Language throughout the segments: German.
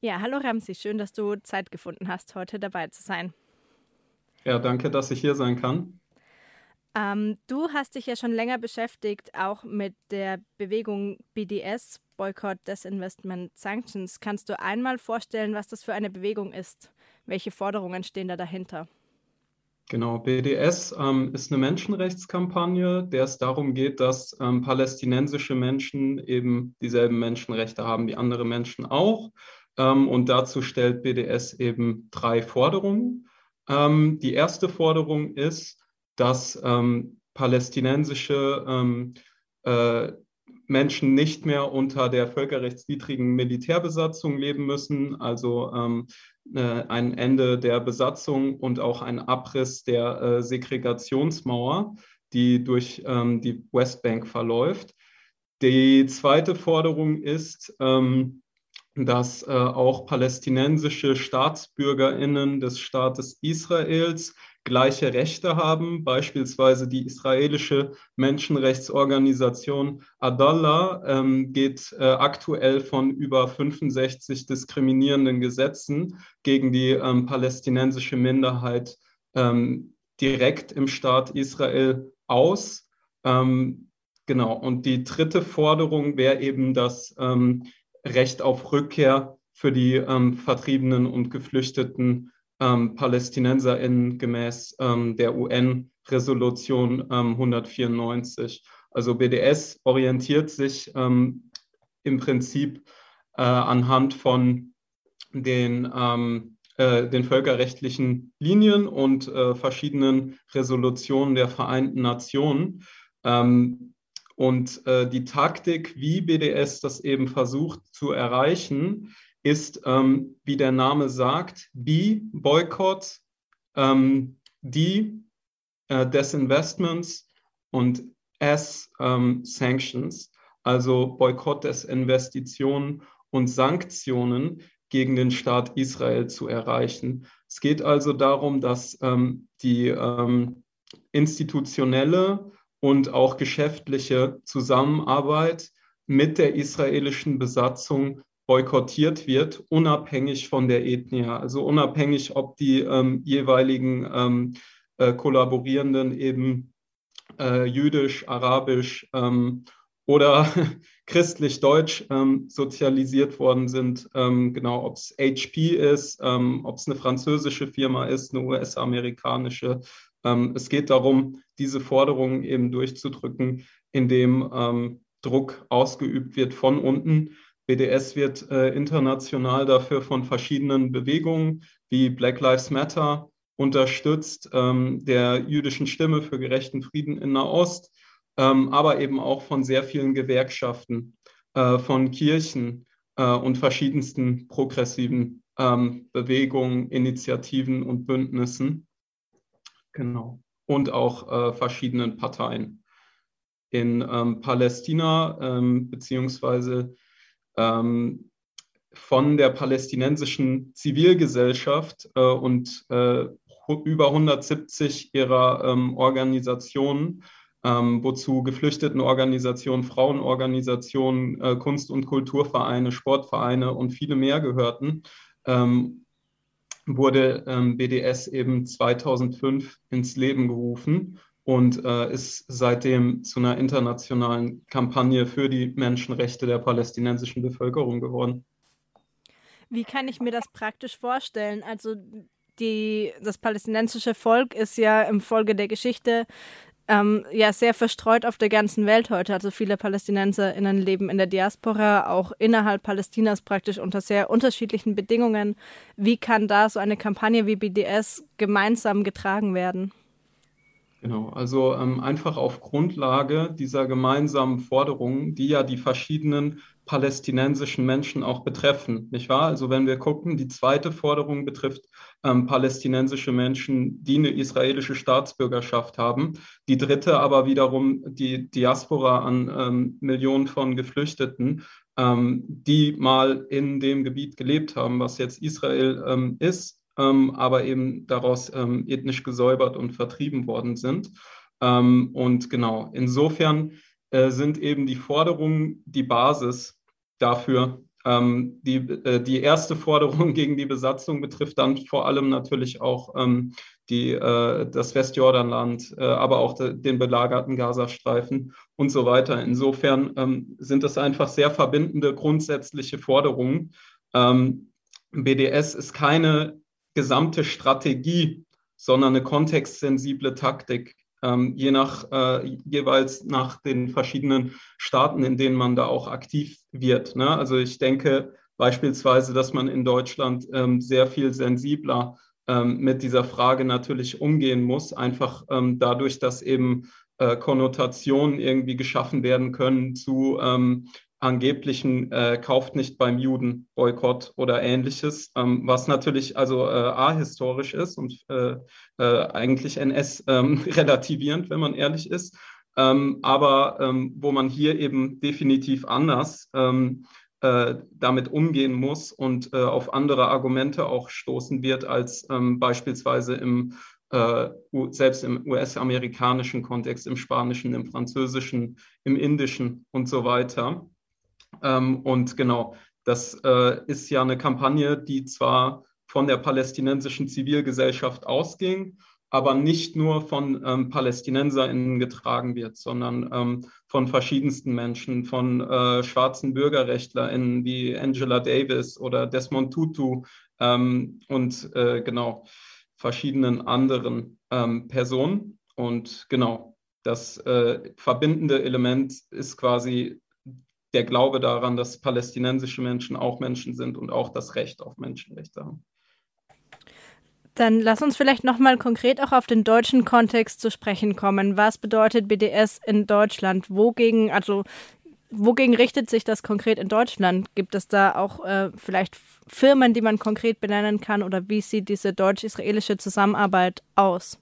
Ja, hallo Ramsi, schön, dass du Zeit gefunden hast, heute dabei zu sein. Ja, danke, dass ich hier sein kann. Ähm, du hast dich ja schon länger beschäftigt, auch mit der Bewegung BDS, Boycott, Disinvestment, Sanctions. Kannst du einmal vorstellen, was das für eine Bewegung ist? Welche Forderungen stehen da dahinter? Genau, BDS ähm, ist eine Menschenrechtskampagne, der es darum geht, dass ähm, palästinensische Menschen eben dieselben Menschenrechte haben wie andere Menschen auch. Ähm, und dazu stellt BDS eben drei Forderungen. Ähm, die erste Forderung ist, dass ähm, palästinensische äh, Menschen nicht mehr unter der völkerrechtswidrigen Militärbesatzung leben müssen, also ähm, äh, ein Ende der Besatzung und auch ein Abriss der äh, Segregationsmauer, die durch ähm, die Westbank verläuft. Die zweite Forderung ist, ähm, dass äh, auch palästinensische Staatsbürgerinnen des Staates Israels gleiche Rechte haben. Beispielsweise die israelische Menschenrechtsorganisation Adallah ähm, geht äh, aktuell von über 65 diskriminierenden Gesetzen gegen die ähm, palästinensische Minderheit ähm, direkt im Staat Israel aus. Ähm, genau. Und die dritte Forderung wäre eben, dass ähm, Recht auf Rückkehr für die ähm, Vertriebenen und Geflüchteten ähm, PalästinenserInnen gemäß ähm, der UN-Resolution ähm, 194. Also BDS orientiert sich ähm, im Prinzip äh, anhand von den, ähm, äh, den völkerrechtlichen Linien und äh, verschiedenen Resolutionen der Vereinten Nationen. Ähm, und äh, die Taktik, wie BDS das eben versucht zu erreichen, ist, ähm, wie der Name sagt, B, Boykott, ähm, D, äh, Desinvestments und S, ähm, Sanctions, also Boykott des Investitionen und Sanktionen gegen den Staat Israel zu erreichen. Es geht also darum, dass ähm, die ähm, institutionelle und auch geschäftliche Zusammenarbeit mit der israelischen Besatzung boykottiert wird, unabhängig von der Ethnie, also unabhängig, ob die ähm, jeweiligen ähm, äh, Kollaborierenden eben äh, jüdisch, arabisch ähm, oder christlich-deutsch ähm, sozialisiert worden sind. Ähm, genau, ob es HP ist, ähm, ob es eine französische Firma ist, eine US-amerikanische ähm, es geht darum, diese Forderungen eben durchzudrücken, indem ähm, Druck ausgeübt wird von unten. BDS wird äh, international dafür von verschiedenen Bewegungen wie Black Lives Matter unterstützt, ähm, der jüdischen Stimme für gerechten Frieden in Nahost, aber eben auch von sehr vielen Gewerkschaften, äh, von Kirchen äh, und verschiedensten progressiven ähm, Bewegungen, Initiativen und Bündnissen. Genau. Und auch äh, verschiedenen Parteien. In ähm, Palästina, ähm, beziehungsweise ähm, von der palästinensischen Zivilgesellschaft und über 170 ihrer ähm, Organisationen, ähm, wozu Geflüchtetenorganisationen, Frauenorganisationen, äh, Kunst- und Kulturvereine, Sportvereine und viele mehr gehörten, ähm, wurde ähm, BDS eben 2005 ins Leben gerufen und äh, ist seitdem zu einer internationalen Kampagne für die Menschenrechte der palästinensischen Bevölkerung geworden. Wie kann ich mir das praktisch vorstellen? Also die, das palästinensische Volk ist ja im Folge der Geschichte ähm, ja sehr verstreut auf der ganzen Welt heute. Also viele PalästinenserInnen leben in der Diaspora, auch innerhalb Palästinas praktisch unter sehr unterschiedlichen Bedingungen. Wie kann da so eine Kampagne wie BDS gemeinsam getragen werden? Genau, also ähm, einfach auf Grundlage dieser gemeinsamen Forderungen, die ja die verschiedenen palästinensischen Menschen auch betreffen, nicht wahr? Also wenn wir gucken, die zweite Forderung betrifft ähm, palästinensische Menschen, die eine israelische Staatsbürgerschaft haben. Die dritte aber wiederum die Diaspora an ähm, Millionen von Geflüchteten, ähm, die mal in dem Gebiet gelebt haben, was jetzt Israel ähm, ist ähm, aber eben daraus ähm, ethnisch gesäubert und vertrieben worden sind. Ähm, und genau, insofern äh, sind eben die Forderungen die Basis dafür, Ähm, die, äh, die erste Forderung gegen die Besatzung betrifft dann vor allem natürlich auch ähm, die, äh, das Westjordanland, äh, aber auch de, den belagerten Gazastreifen und so weiter. Insofern ähm, sind das einfach sehr verbindende grundsätzliche Forderungen. Ähm, BDS ist keine gesamte Strategie, sondern eine kontextsensible Taktik ähm, je nach, äh, jeweils nach den verschiedenen Staaten, in denen man da auch aktiv wird. Ne? Also ich denke beispielsweise, dass man in Deutschland ähm, sehr viel sensibler ähm, mit dieser Frage natürlich umgehen muss, einfach ähm, dadurch, dass eben äh, Konnotationen irgendwie geschaffen werden können zu ähm, angeblichen äh, kauft nicht beim Juden Boykott oder ähnliches, ähm, was natürlich also äh, ahistorisch ist und äh, äh eigentlich NS ähm, relativierend, wenn man ehrlich ist, ähm, aber ähm, wo man hier eben definitiv anders ähm, äh, damit umgehen muss und äh, auf andere Argumente auch stoßen wird als ähm, beispielsweise im selbst im US-amerikanischen Kontext, im spanischen, im französischen, im indischen und so weiter. Ähm, und genau, das äh, ist ja eine Kampagne, die zwar von der palästinensischen Zivilgesellschaft ausging, aber nicht nur von ähm, PalästinenserInnen getragen wird, sondern ähm, von verschiedensten Menschen, von äh, schwarzen BürgerrechtlerInnen wie Angela Davis oder Desmond Tutu ähm, und äh, genau verschiedenen anderen ähm, Personen. Und genau, das äh, verbindende Element ist quasi der Glaube daran, dass palästinensische Menschen auch Menschen sind und auch das Recht auf Menschenrechte haben. Dann lass uns vielleicht nochmal konkret auch auf den deutschen Kontext zu sprechen kommen. Was bedeutet BDS in Deutschland? Wogegen, also wogegen richtet sich das konkret in Deutschland? Gibt es da auch äh, vielleicht Firmen, die man konkret benennen kann? Oder wie sieht diese deutsch-israelische Zusammenarbeit aus?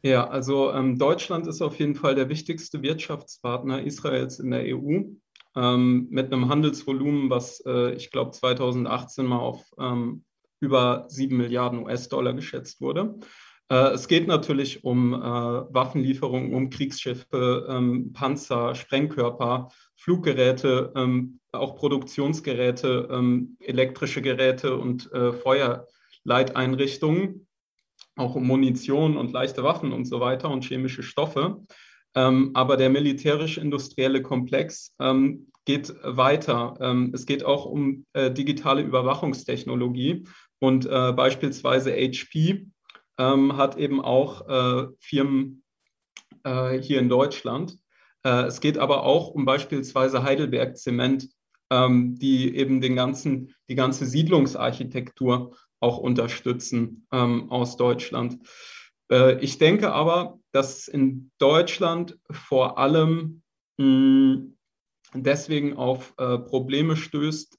Ja, also ähm, Deutschland ist auf jeden Fall der wichtigste Wirtschaftspartner Israels in der EU ähm, mit einem Handelsvolumen, was äh, ich glaube 2018 mal auf ähm, über 7 Milliarden US-Dollar geschätzt wurde. Äh, es geht natürlich um äh, Waffenlieferungen, um Kriegsschiffe, ähm, Panzer, Sprengkörper, Fluggeräte, ähm, auch Produktionsgeräte, ähm, elektrische Geräte und äh, Feuerleiteinrichtungen auch um Munition und leichte Waffen und so weiter und chemische Stoffe. Ähm, aber der militärisch-industrielle Komplex ähm, geht weiter. Ähm, es geht auch um äh, digitale Überwachungstechnologie und äh, beispielsweise HP hat eben auch äh, Firmen hier in Deutschland. Es geht aber auch um beispielsweise Heidelberg Zement, die eben den ganzen, die ganze Siedlungsarchitektur auch unterstützen aus Deutschland. Ich denke aber, dass in Deutschland vor allem mh, hm, deswegen auf äh, Probleme stößt,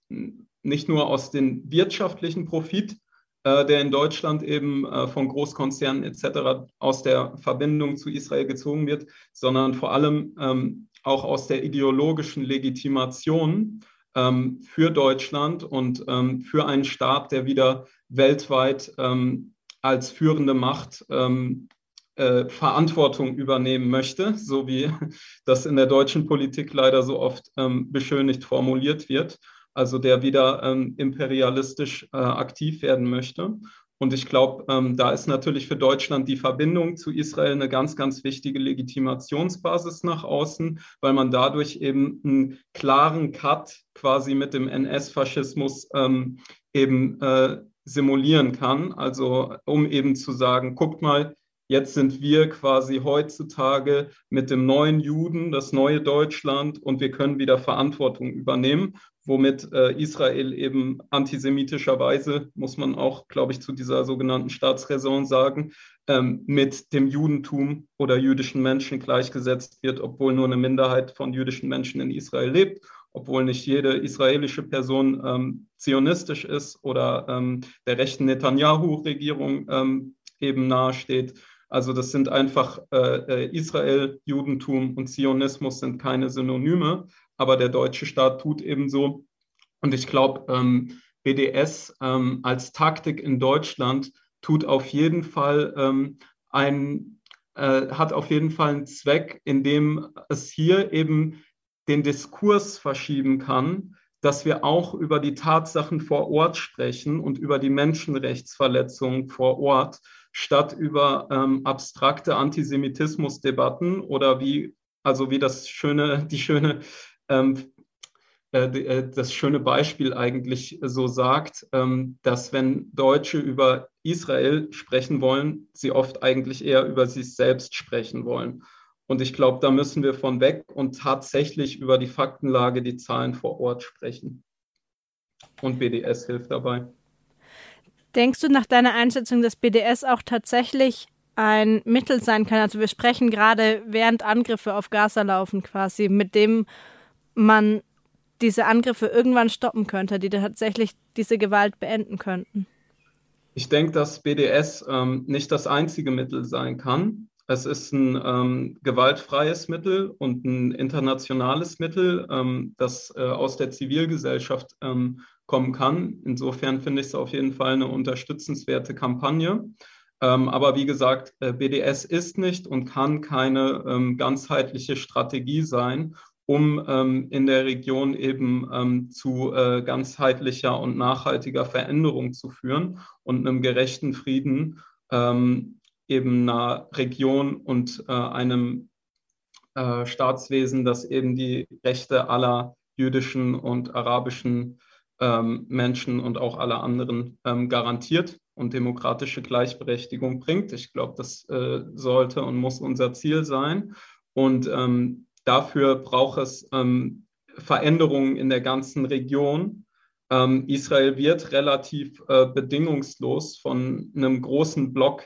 nicht nur aus dem wirtschaftlichen Profit, äh, der in Deutschland eben äh, von Großkonzernen etc. aus der Verbindung zu Israel gezogen wird, sondern vor allem ähm, auch aus der ideologischen Legitimation ähm, für Deutschland und ähm, für einen Staat, der wieder weltweit ähm, als führende Macht ähm, äh, Verantwortung übernehmen möchte, so wie das in der deutschen Politik leider so oft ähm, beschönigt formuliert wird. Also der wieder ähm, imperialistisch äh, aktiv werden möchte. Und ich glaube, ähm, da ist natürlich für Deutschland die Verbindung zu Israel eine ganz, ganz wichtige Legitimationsbasis nach außen, weil man dadurch eben einen klaren Cut quasi mit dem NS-Faschismus ähm, eben äh, simulieren kann. Also um eben zu sagen, guckt mal, jetzt sind wir quasi heutzutage mit dem neuen Juden, das neue Deutschland und wir können wieder Verantwortung übernehmen, womit äh, Israel eben antisemitischerweise, muss man auch, glaube ich, zu dieser sogenannten Staatsräson sagen, ähm, mit dem Judentum oder jüdischen Menschen gleichgesetzt wird, obwohl nur eine Minderheit von jüdischen Menschen in Israel lebt obwohl nicht jede israelische Person ähm, zionistisch ist oder ähm, der rechten Netanyahu-Regierung ähm, eben nahesteht. Also das sind einfach äh, äh, Israel, Judentum und Zionismus sind keine Synonyme, aber der deutsche Staat tut eben so. Und ich glaube, ähm, BDS ähm, als Taktik in Deutschland tut auf jeden Fall ähm, ein, äh, hat auf jeden Fall einen Zweck, indem es hier eben den Diskurs verschieben kann dass wir auch über die Tatsachen vor Ort sprechen und über die Menschenrechtsverletzungen vor Ort, statt über ähm, abstrakte Antisemitismusdebatten oder wie, also wie das schöne, die schöne ähm, äh, äh, das schöne Beispiel eigentlich so sagt, ähm, dass wenn Deutsche über Israel sprechen wollen, sie oft eigentlich eher über sich selbst sprechen wollen. Und ich glaube, da müssen wir von weg und tatsächlich über die Faktenlage, die Zahlen vor Ort sprechen. Und BDS hilft dabei. Denkst du nach deiner Einschätzung, dass BDS auch tatsächlich ein Mittel sein kann? Also wir sprechen gerade, während Angriffe auf Gaza laufen quasi, mit dem man diese Angriffe irgendwann stoppen könnte, die tatsächlich diese Gewalt beenden könnten? Ich denke, dass BDS ähm, nicht das einzige Mittel sein kann. Es ist ein ähm, gewaltfreies Mittel und ein internationales Mittel, ähm, das äh, aus der Zivilgesellschaft ähm, kommen kann. Insofern finde ich es auf jeden Fall eine unterstützenswerte Kampagne. Ähm, aber wie gesagt, äh, BDS ist nicht und kann keine ähm, ganzheitliche Strategie sein, um ähm, in der Region eben ähm, zu äh, ganzheitlicher und nachhaltiger Veränderung zu führen und einem gerechten Frieden ähm, eben einer Region und äh, einem äh, Staatswesen, das eben die Rechte aller jüdischen und arabischen Menschen und auch aller anderen ähm, garantiert und demokratische Gleichberechtigung bringt. Ich glaube, das äh, sollte und muss unser Ziel sein. Und ähm, Dafür braucht es ähm, Veränderungen in der ganzen Region. Ähm, Israel wird relativ äh, bedingungslos von einem großen Block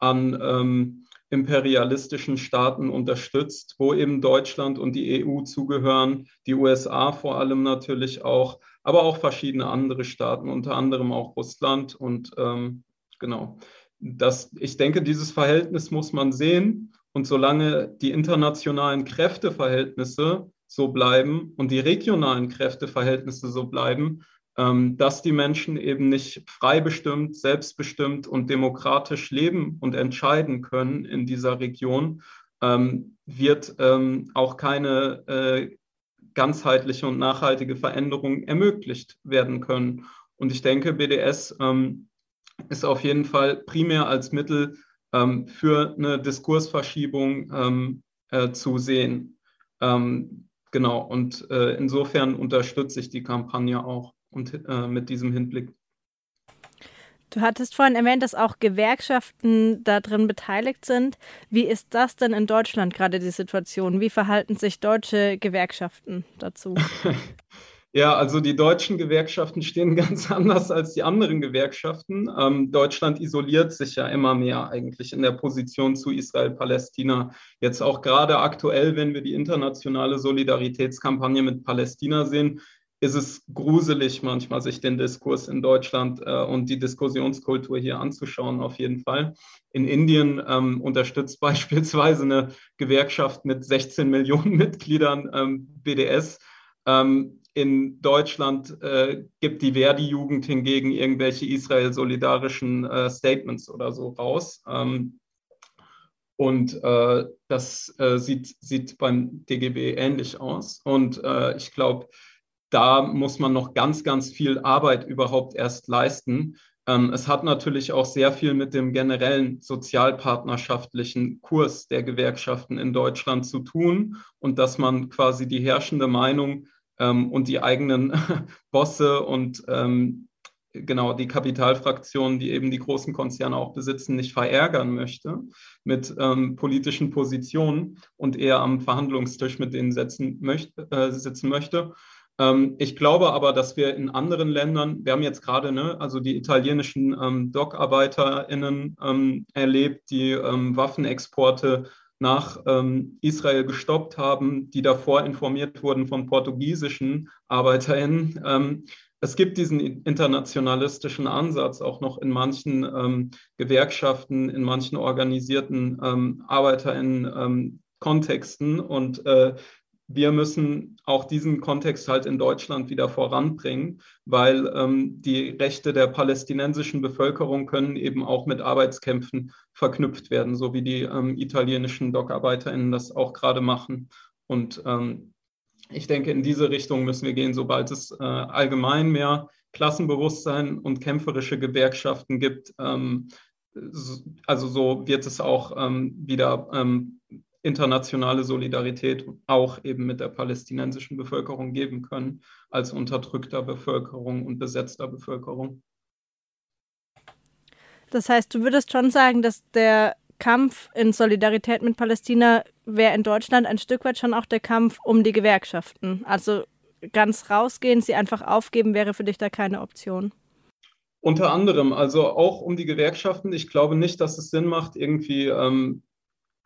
an ähm, imperialistischen Staaten unterstützt, wo eben Deutschland und die EU zugehören, die USA vor allem natürlich auch, aber auch verschiedene andere Staaten, unter anderem auch Russland. Und ähm, genau, das, ich denke, dieses Verhältnis muss man sehen. Und solange die internationalen Kräfteverhältnisse so bleiben und die regionalen Kräfteverhältnisse so bleiben, ähm, dass die Menschen eben nicht frei bestimmt, selbstbestimmt und demokratisch leben und entscheiden können in dieser Region, ähm, wird ähm, auch keine äh, ganzheitliche und nachhaltige Veränderung ermöglicht werden können. Und ich denke, BDS ähm, ist auf jeden Fall primär als Mittel ähm, für eine Diskursverschiebung ähm, äh, zu sehen. Ähm, genau, und äh, insofern unterstütze ich die Kampagne auch und äh, mit diesem Hinblick. Du hattest vorhin erwähnt, dass auch Gewerkschaften darin beteiligt sind. Wie ist das denn in Deutschland gerade die Situation? Wie verhalten sich deutsche Gewerkschaften dazu? Ja, also die deutschen Gewerkschaften stehen ganz anders als die anderen Gewerkschaften. Ähm, Deutschland isoliert sich ja immer mehr eigentlich in der Position zu Israel-Palästina. Jetzt auch gerade aktuell, wenn wir die internationale Solidaritätskampagne mit Palästina sehen, ist es gruselig manchmal, sich den Diskurs in Deutschland äh, und die Diskussionskultur hier anzuschauen, auf jeden Fall. In Indien ähm, unterstützt beispielsweise eine Gewerkschaft mit 16 Millionen Mitgliedern ähm, BDS. Ähm, in Deutschland äh, gibt die Verdi-Jugend hingegen irgendwelche Israel-solidarischen äh, Statements oder so raus. Ähm, und äh, das äh, sieht, sieht beim DGB ähnlich aus. Und äh, ich glaube, da muss man noch ganz, ganz viel Arbeit überhaupt erst leisten. Ähm, es hat natürlich auch sehr viel mit dem generellen sozialpartnerschaftlichen Kurs der Gewerkschaften in Deutschland zu tun und dass man quasi die herrschende Meinung ähm, und die eigenen Bosse und ähm, genau die Kapitalfraktionen, die eben die großen Konzerne auch besitzen, nicht verärgern möchte mit ähm, politischen Positionen und eher am Verhandlungstisch mit denen setzen möchte, äh, sitzen möchte. Ähm, ich glaube aber, dass wir in anderen Ländern, wir haben jetzt gerade, ne, also die italienischen ähm, DOC-ArbeiterInnen ähm, erlebt, die ähm, Waffenexporte nach ähm, Israel gestoppt haben, die davor informiert wurden von portugiesischen ArbeiterInnen. Ähm, es gibt diesen internationalistischen Ansatz auch noch in manchen ähm, Gewerkschaften, in manchen organisierten ArbeiterInnen-Kontexten. Und äh, wir müssen auch diesen Kontext halt in Deutschland wieder voranbringen, weil ähm, die Rechte der palästinensischen Bevölkerung können eben auch mit Arbeitskämpfen verknüpft werden, so wie die ähm, italienischen Dockarbeiter*innen das auch gerade machen. Und ähm, ich denke, in diese Richtung müssen wir gehen, sobald es äh, allgemein mehr Klassenbewusstsein und kämpferische Gewerkschaften gibt. Ähm, also so wird es auch ähm, wieder ähm, internationale Solidarität auch eben mit der palästinensischen Bevölkerung geben können, als unterdrückter Bevölkerung und besetzter Bevölkerung. Das heißt, du würdest schon sagen, dass der Kampf in Solidarität mit Palästina wäre in Deutschland ein Stück weit schon auch der Kampf um die Gewerkschaften. Also ganz rausgehen, sie einfach aufgeben, wäre für dich da keine Option. Unter anderem, also auch um die Gewerkschaften. Ich glaube nicht, dass es Sinn macht, irgendwie ähm,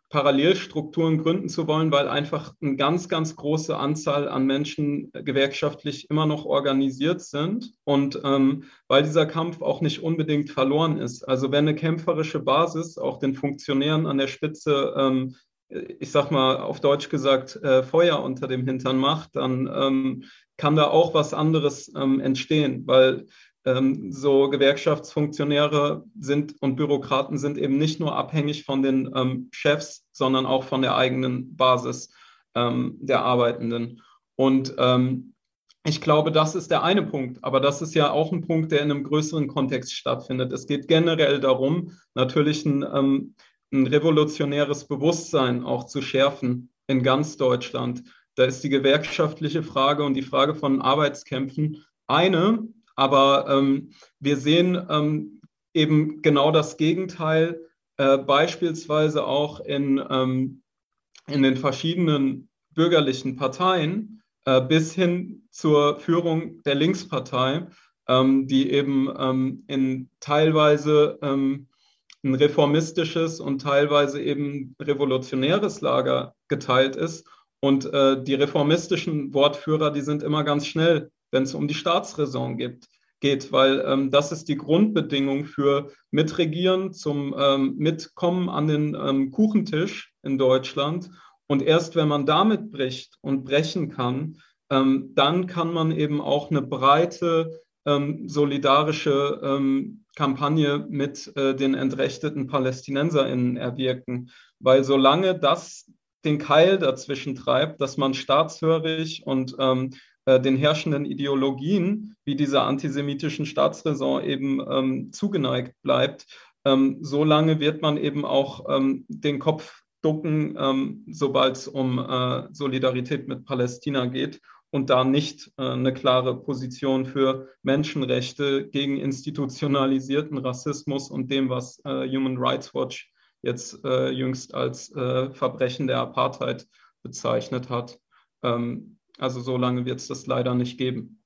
Parallelstrukturen gründen zu wollen, weil einfach eine ganz, ganz große Anzahl an Menschen gewerkschaftlich immer noch organisiert sind und ähm, weil dieser Kampf auch nicht unbedingt verloren ist. Also wenn eine kämpferische Basis auch den Funktionären an der Spitze, ähm, ich sag mal auf Deutsch gesagt, äh, Feuer unter dem Hintern macht, dann ähm, kann da auch was anderes ähm, entstehen, weil ähm, so Gewerkschaftsfunktionäre sind und Bürokraten sind eben nicht nur abhängig von den ähm, Chefs, sondern auch von der eigenen Basis ähm, der Arbeitenden. Und ähm, ich glaube, das ist der eine Punkt, aber das ist ja auch ein Punkt, der in einem größeren Kontext stattfindet. Es geht generell darum, natürlich ein, ähm, ein revolutionäres Bewusstsein auch zu schärfen in ganz Deutschland. Da ist die gewerkschaftliche Frage und die Frage von Arbeitskämpfen eine, aber ähm, wir sehen ähm, eben genau das Gegenteil, äh, beispielsweise auch in, ähm, in den verschiedenen bürgerlichen Parteien äh, bis hin zur Führung der Linkspartei, ähm, die eben ähm, in teilweise ähm, ein reformistisches und teilweise eben revolutionäres Lager geteilt ist. Und äh, die reformistischen Wortführer, die sind immer ganz schnell wenn es um die Staatsräson geht, geht weil ähm, das ist die Grundbedingung für Mitregieren, zum ähm, Mitkommen an den ähm, Kuchentisch in Deutschland. Und erst wenn man damit bricht und brechen kann, ähm, dann kann man eben auch eine breite ähm, solidarische ähm, Kampagne mit äh, den entrechteten PalästinenserInnen erwirken. Weil solange das den Keil dazwischen treibt, dass man staatshörig und ähm, äh, den herrschenden Ideologien wie dieser antisemitischen Staatsräson eben ähm, zugeneigt bleibt, ähm, solange wird man eben auch ähm, den Kopf ducken, ähm, sobald es um äh, Solidarität mit Palästina geht und da nicht äh, eine klare Position für Menschenrechte gegen institutionalisierten Rassismus und dem, was äh, Human Rights Watch jetzt äh, jüngst als äh, Verbrechen der Apartheid bezeichnet hat. Ähm, also so lange wird es das leider nicht geben.